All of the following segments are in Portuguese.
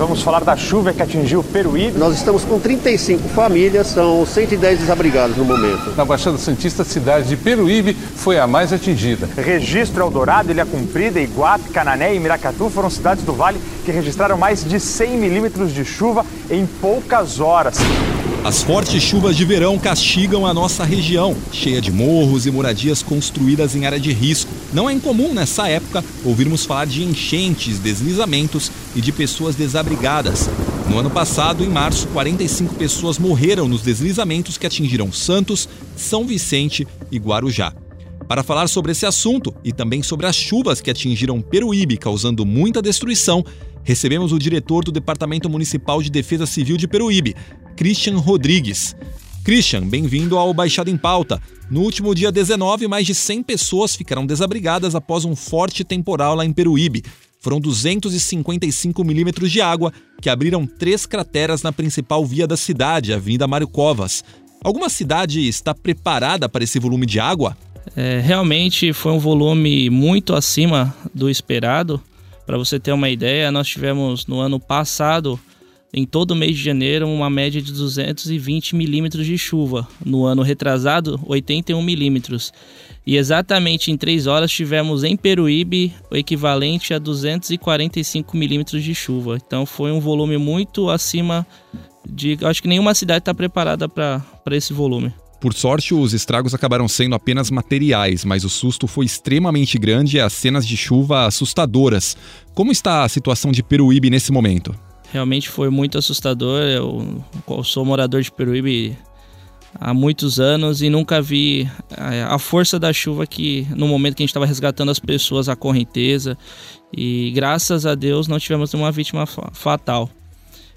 Vamos falar da chuva que atingiu o Peruíbe. Nós estamos com 35 famílias, são 110 desabrigados no momento. Na Baixada Santista, a cidade de Peruíbe foi a mais atingida. Registro Eldorado, Ilha Comprida, Iguape, Canané e Miracatu foram cidades do Vale que registraram mais de 100 milímetros de chuva em poucas horas. As fortes chuvas de verão castigam a nossa região, cheia de morros e moradias construídas em área de risco. Não é incomum nessa época ouvirmos falar de enchentes, deslizamentos e de pessoas desabrigadas. No ano passado, em março, 45 pessoas morreram nos deslizamentos que atingiram Santos, São Vicente e Guarujá. Para falar sobre esse assunto e também sobre as chuvas que atingiram Peruíbe, causando muita destruição, recebemos o diretor do Departamento Municipal de Defesa Civil de Peruíbe, Christian Rodrigues. Christian, bem-vindo ao Baixada em Pauta. No último dia 19, mais de 100 pessoas ficaram desabrigadas após um forte temporal lá em Peruíbe. Foram 255 milímetros de água que abriram três crateras na principal via da cidade, a Avenida Mário Covas. Alguma cidade está preparada para esse volume de água? É, realmente foi um volume muito acima do esperado. Para você ter uma ideia, nós tivemos no ano passado, em todo o mês de janeiro, uma média de 220 milímetros de chuva. No ano retrasado, 81 milímetros. E exatamente em três horas tivemos em Peruíbe o equivalente a 245 milímetros de chuva. Então foi um volume muito acima de. Acho que nenhuma cidade está preparada para esse volume. Por sorte, os estragos acabaram sendo apenas materiais, mas o susto foi extremamente grande e as cenas de chuva assustadoras. Como está a situação de Peruíbe nesse momento? Realmente foi muito assustador. Eu, eu sou morador de Peruíbe há muitos anos e nunca vi a força da chuva que no momento que a gente estava resgatando as pessoas, a correnteza. E graças a Deus não tivemos nenhuma vítima fatal.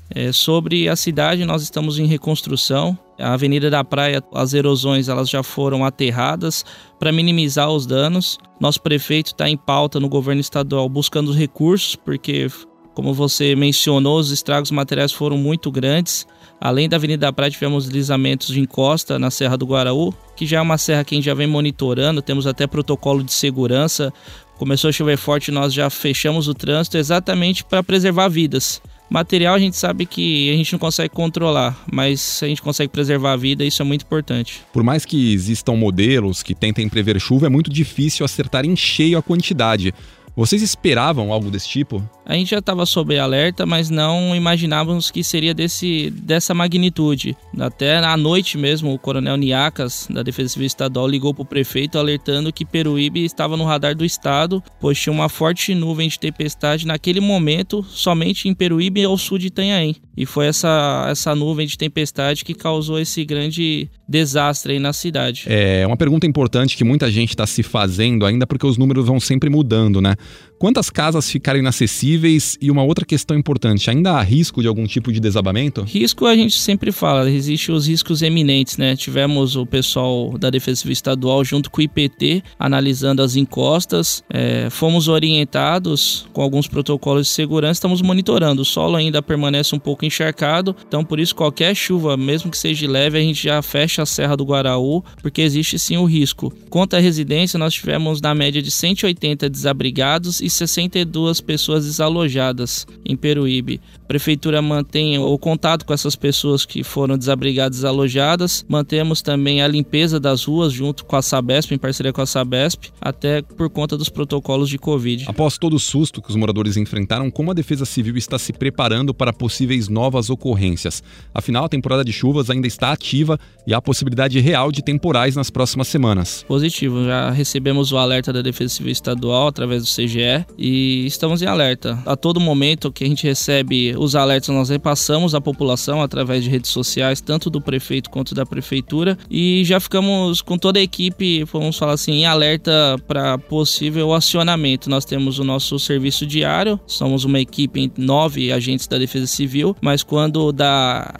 É, sobre a cidade, nós estamos em reconstrução. A Avenida da Praia, as erosões elas já foram aterradas para minimizar os danos. Nosso prefeito está em pauta no governo estadual buscando os recursos, porque, como você mencionou, os estragos materiais foram muito grandes. Além da Avenida da Praia, tivemos deslizamentos de encosta na Serra do Guaraú, que já é uma serra que a gente já vem monitorando, temos até protocolo de segurança. Começou a chover forte, nós já fechamos o trânsito exatamente para preservar vidas. Material a gente sabe que a gente não consegue controlar, mas a gente consegue preservar a vida, isso é muito importante. Por mais que existam modelos que tentem prever chuva, é muito difícil acertar em cheio a quantidade. Vocês esperavam algo desse tipo? A gente já estava sob alerta, mas não imaginávamos que seria desse, dessa magnitude. Até à noite mesmo, o coronel Niacas, da Defesa Civil Estadual, ligou para o prefeito alertando que Peruíbe estava no radar do estado, pois tinha uma forte nuvem de tempestade naquele momento, somente em Peruíbe e ao sul de Itanhaém. E foi essa, essa nuvem de tempestade que causou esse grande desastre aí na cidade. É uma pergunta importante que muita gente está se fazendo ainda porque os números vão sempre mudando, né? Quantas casas ficaram inacessíveis? E uma outra questão importante, ainda há risco de algum tipo de desabamento? Risco a gente sempre fala, existem os riscos eminentes, né? Tivemos o pessoal da Defesa Civil Estadual junto com o IPT analisando as encostas, é, fomos orientados com alguns protocolos de segurança, estamos monitorando. O solo ainda permanece um pouco encharcado, então por isso qualquer chuva, mesmo que seja leve, a gente já fecha a Serra do Guaraú, porque existe sim o risco. Quanto à residência, nós tivemos na média de 180 desabrigados e 62 pessoas desalojadas em Peruíbe. A prefeitura mantém o contato com essas pessoas que foram desabrigadas e desalojadas. Mantemos também a limpeza das ruas junto com a Sabesp, em parceria com a Sabesp, até por conta dos protocolos de Covid. Após todo o susto que os moradores enfrentaram, como a Defesa Civil está se preparando para possíveis novas ocorrências? Afinal, a temporada de chuvas ainda está ativa e há possibilidade real de temporais nas próximas semanas. Positivo, já recebemos o alerta da Defesa Civil Estadual através do CGE e estamos em alerta. A todo momento que a gente recebe os alertas, nós repassamos à população através de redes sociais, tanto do prefeito quanto da prefeitura, e já ficamos com toda a equipe, vamos falar assim, em alerta para possível acionamento. Nós temos o nosso serviço diário, somos uma equipe em nove agentes da Defesa Civil, mas quando dá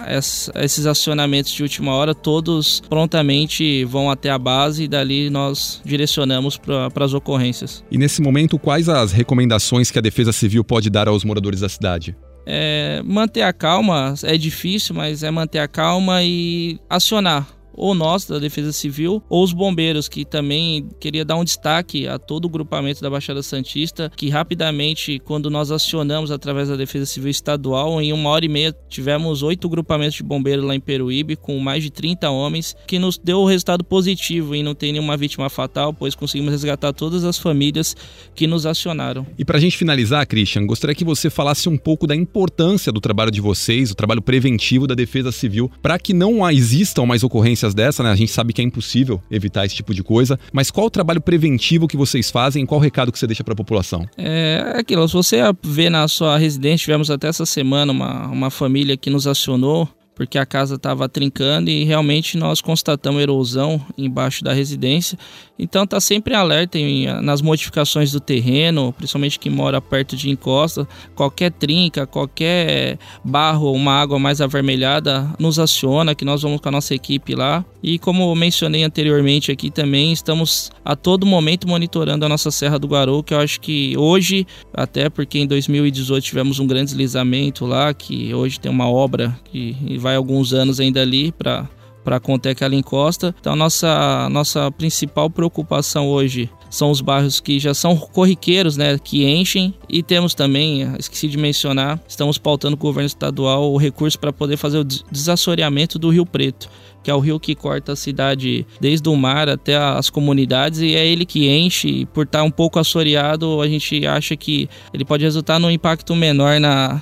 esses acionamentos de última hora, todos prontamente vão até a base e dali nós direcionamos para as ocorrências. E nesse momento, quais as recomendações que a Defesa Civil pode dar aos moradores da cidade? é manter a calma, é difícil, mas é manter a calma e acionar ou nós da Defesa Civil, ou os bombeiros, que também queria dar um destaque a todo o grupamento da Baixada Santista, que rapidamente, quando nós acionamos através da Defesa Civil Estadual, em uma hora e meia tivemos oito grupamentos de bombeiros lá em Peruíbe, com mais de 30 homens, que nos deu o resultado positivo em não ter nenhuma vítima fatal, pois conseguimos resgatar todas as famílias que nos acionaram. E para a gente finalizar, Christian, gostaria que você falasse um pouco da importância do trabalho de vocês, o trabalho preventivo da Defesa Civil, para que não existam mais ocorrências notícias dessa, né? A gente sabe que é impossível evitar esse tipo de coisa, mas qual o trabalho preventivo que vocês fazem? Qual o recado que você deixa para a população? É aquilo, se você vê na sua residência, tivemos até essa semana uma, uma família que nos acionou porque a casa estava trincando e realmente nós constatamos erosão embaixo da residência. Então tá sempre alerta em, nas modificações do terreno, principalmente quem mora perto de encosta, qualquer trinca, qualquer barro ou uma água mais avermelhada nos aciona, que nós vamos com a nossa equipe lá. E como mencionei anteriormente aqui também, estamos a todo momento monitorando a nossa Serra do Guaru, que eu acho que hoje, até porque em 2018 tivemos um grande deslizamento lá, que hoje tem uma obra que vai alguns anos ainda ali para para conter aquela encosta. Então, nossa, nossa principal preocupação hoje são os bairros que já são corriqueiros, né, que enchem. E temos também, esqueci de mencionar, estamos pautando o governo estadual o recurso para poder fazer o desassoreamento do Rio Preto que é o rio que corta a cidade desde o mar até as comunidades e é ele que enche. E por estar um pouco assoreado, a gente acha que ele pode resultar num impacto menor na,